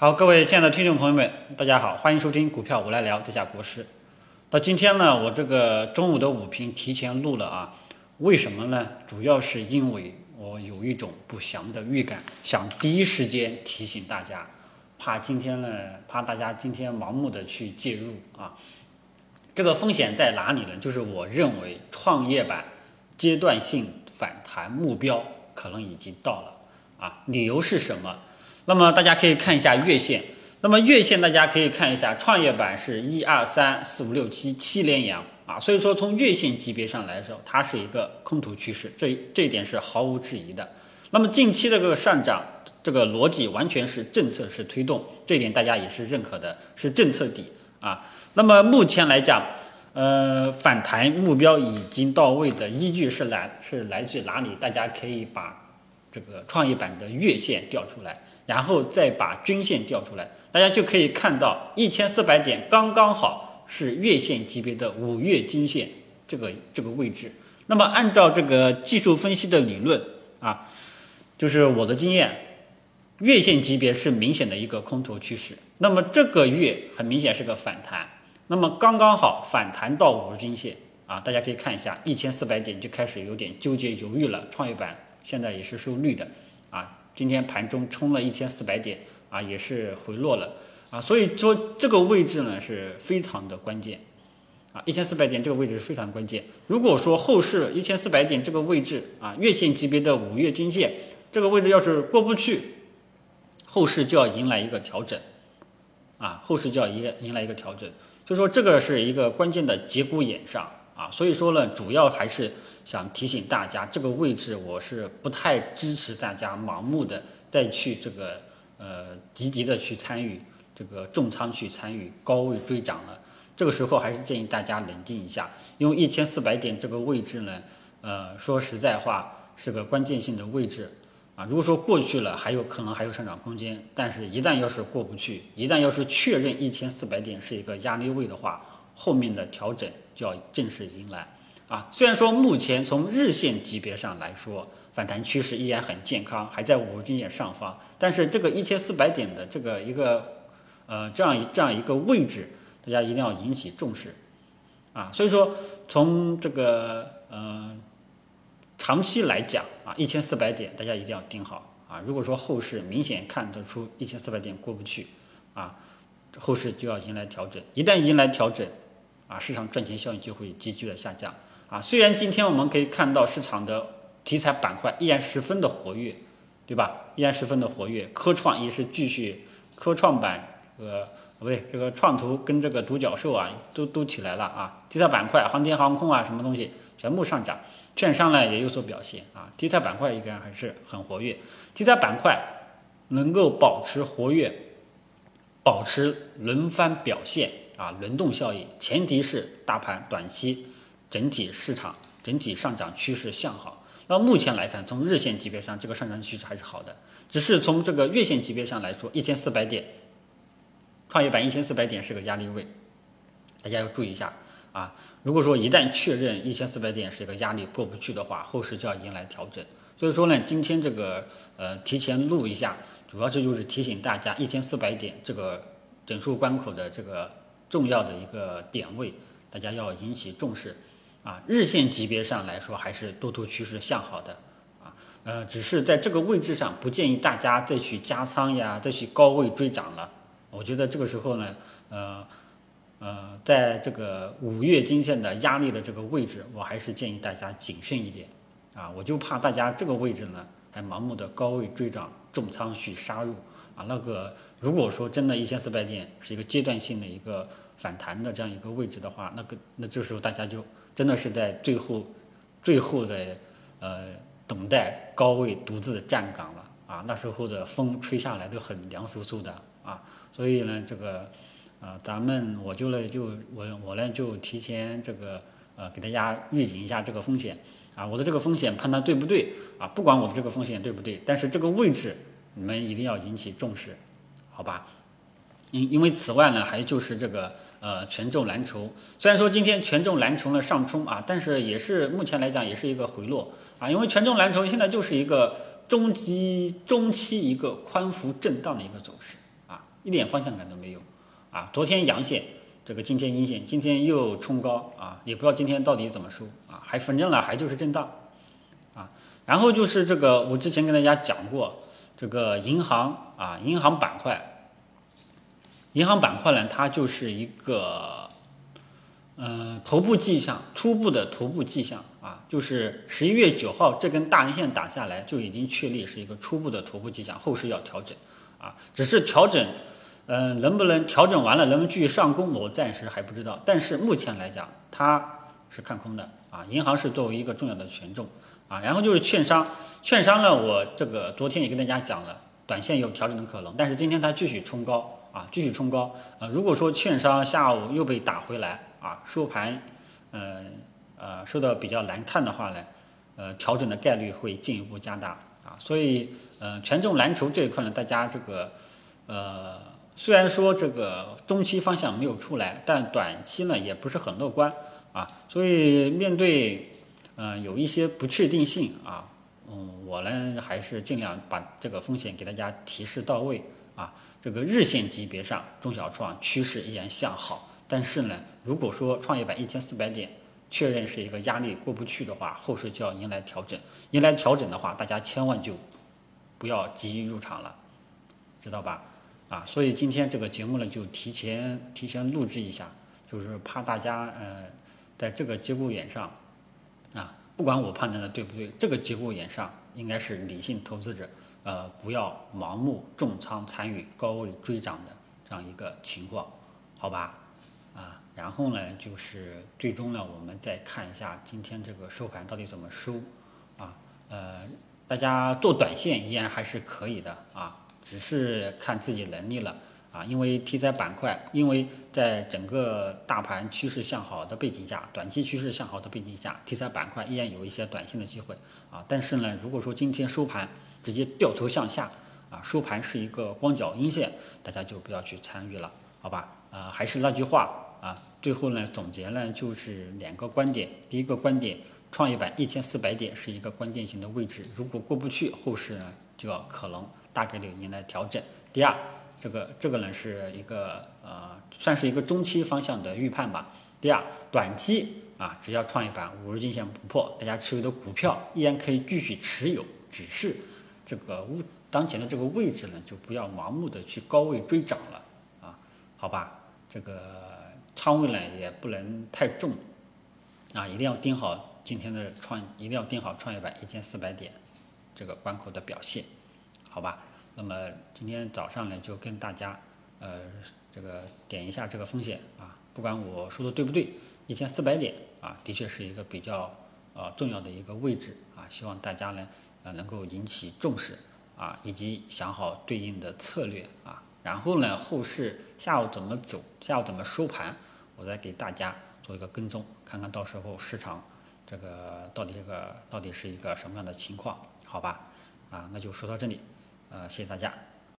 好，各位亲爱的听众朋友们，大家好，欢迎收听股票我来聊这下国师。到今天呢，我这个中午的午评提前录了啊，为什么呢？主要是因为我有一种不祥的预感，想第一时间提醒大家，怕今天呢，怕大家今天盲目的去介入啊。这个风险在哪里呢？就是我认为创业板阶段性反弹目标可能已经到了啊。理由是什么？那么大家可以看一下月线，那么月线大家可以看一下，创业板是一二三四五六七七连阳啊，所以说从月线级别上来说，它是一个空头趋势，这这一点是毫无质疑的。那么近期的这个上涨，这个逻辑完全是政策是推动，这一点大家也是认可的，是政策底啊。那么目前来讲，呃，反弹目标已经到位的依据是来是来自哪里？大家可以把这个创业板的月线调出来。然后再把均线调出来，大家就可以看到一千四百点刚刚好是月线级别的五月均线这个这个位置。那么按照这个技术分析的理论啊，就是我的经验，月线级别是明显的一个空头趋势。那么这个月很明显是个反弹，那么刚刚好反弹到五日均线啊，大家可以看一下一千四百点就开始有点纠结犹豫了。创业板现在也是收绿的啊。今天盘中冲了一千四百点啊，也是回落了啊，所以说这个位置呢是非常的关键啊，一千四百点这个位置是非常关键。如果说后市一千四百点这个位置啊，月线级别的五月均线这个位置要是过不去，后市就要迎来一个调整啊，后市就要迎迎来一个调整，所以说这个是一个关键的节骨眼上啊，所以说呢，主要还是。想提醒大家，这个位置我是不太支持大家盲目的再去这个呃积极的去参与这个重仓去参与高位追涨了。这个时候还是建议大家冷静一下，因为一千四百点这个位置呢，呃说实在话是个关键性的位置啊。如果说过去了，还有可能还有上涨空间，但是一旦要是过不去，一旦要是确认一千四百点是一个压力位的话，后面的调整就要正式迎来。啊，虽然说目前从日线级别上来说，反弹趋势依然很健康，还在五日均线上方，但是这个一千四百点的这个一个呃这样一这样一个位置，大家一定要引起重视啊。所以说从这个呃长期来讲啊，一千四百点大家一定要盯好啊。如果说后市明显看得出一千四百点过不去啊，后市就要迎来调整，一旦迎来调整啊，市场赚钱效应就会急剧的下降。啊，虽然今天我们可以看到市场的题材板块依然十分的活跃，对吧？依然十分的活跃，科创也是继续，科创板呃不对，这个创投跟这个独角兽啊都都起来了啊，题材板块航天航空啊什么东西全部上涨，券商呢也有所表现啊，题材板块依然还是很活跃，题材板块能够保持活跃，保持轮番表现啊，轮动效应，前提是大盘短期。整体市场整体上涨趋势向好。那目前来看，从日线级别上，这个上涨趋势还是好的。只是从这个月线级别上来说，一千四百点，创业板一千四百点是个压力位，大家要注意一下啊。如果说一旦确认一千四百点是一个压力过不去的话，后市就要迎来调整。所以说呢，今天这个呃提前录一下，主要这就是提醒大家一千四百点这个整数关口的这个重要的一个点位，大家要引起重视。啊，日线级别上来说还是多头趋势向好的，啊，呃，只是在这个位置上不建议大家再去加仓呀，再去高位追涨了。我觉得这个时候呢，呃，呃，在这个五月均线的压力的这个位置，我还是建议大家谨慎一点。啊，我就怕大家这个位置呢还盲目的高位追涨重仓去杀入。啊，那个如果说真的一千四百点是一个阶段性的一个反弹的这样一个位置的话，那个那这时候大家就。真的是在最后，最后的呃等待高位独自站岗了啊！那时候的风吹下来都很凉飕飕的啊！所以呢，这个啊，咱们我就呢就我我呢就提前这个呃给大家预警一下这个风险啊！我的这个风险判断对不对啊？不管我的这个风险对不对，但是这个位置你们一定要引起重视，好吧？因因为此外呢，还就是这个。呃，权重蓝筹虽然说今天权重蓝筹呢上冲啊，但是也是目前来讲也是一个回落啊，因为权重蓝筹现在就是一个中期中期一个宽幅震荡的一个走势啊，一点方向感都没有啊。昨天阳线，这个今天阴线，今天又冲高啊，也不知道今天到底怎么收啊，还反正呢还就是震荡啊。然后就是这个，我之前跟大家讲过，这个银行啊，银行板块，银行板块呢，它就是一个。嗯，头部迹象，初步的头部迹象啊，就是十一月九号这根大阴线打下来，就已经确立是一个初步的头部迹象，后市要调整啊，只是调整，嗯，能不能调整完了，能不能继续上攻，我暂时还不知道。但是目前来讲，它是看空的啊，银行是作为一个重要的权重啊，然后就是券商，券商呢，我这个昨天也跟大家讲了，短线有调整的可能，但是今天它继续冲高啊，继续冲高啊，如果说券商下午又被打回来。啊，收盘，呃呃，收的比较难看的话呢，呃，调整的概率会进一步加大啊，所以呃，权重蓝筹这一块呢，大家这个呃，虽然说这个中期方向没有出来，但短期呢也不是很乐观啊，所以面对嗯有一些不确定性啊，嗯，我呢还是尽量把这个风险给大家提示到位啊，这个日线级别上，中小创趋势依然向好。但是呢，如果说创业板一千四百点确认是一个压力过不去的话，后市就要迎来调整。迎来调整的话，大家千万就不要急于入场了，知道吧？啊，所以今天这个节目呢，就提前提前录制一下，就是怕大家呃，在这个节骨眼上啊，不管我判断的对不对，这个节骨眼上应该是理性投资者呃，不要盲目重仓参与高位追涨的这样一个情况，好吧？啊，然后呢，就是最终呢，我们再看一下今天这个收盘到底怎么收，啊，呃，大家做短线依然还是可以的啊，只是看自己能力了啊，因为题材板块，因为在整个大盘趋势向好的背景下，短期趋势向好的背景下，题材板块依然有一些短线的机会啊，但是呢，如果说今天收盘直接掉头向下啊，收盘是一个光脚阴线，大家就不要去参与了，好吧？啊，还是那句话啊，最后呢总结呢就是两个观点。第一个观点，创业板一千四百点是一个关键性的位置，如果过不去，后市呢就要可能大概率迎来调整。第二，这个这个呢是一个呃算是一个中期方向的预判吧。第二，短期啊，只要创业板五日均线不破，大家持有的股票依然可以继续持有，只是这个物当前的这个位置呢，就不要盲目的去高位追涨了啊，好吧？这个仓位呢也不能太重，啊，一定要盯好今天的创，一定要盯好创业板一千四百点这个关口的表现，好吧？那么今天早上呢就跟大家呃这个点一下这个风险啊，不管我说的对不对，一千四百点啊的确是一个比较呃重要的一个位置啊，希望大家呢呃能够引起重视啊，以及想好对应的策略啊。然后呢，后市下午怎么走，下午怎么收盘，我再给大家做一个跟踪，看看到时候市场这个到底这个到底是一个什么样的情况，好吧？啊，那就说到这里，呃，谢谢大家。